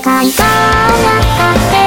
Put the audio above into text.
界があった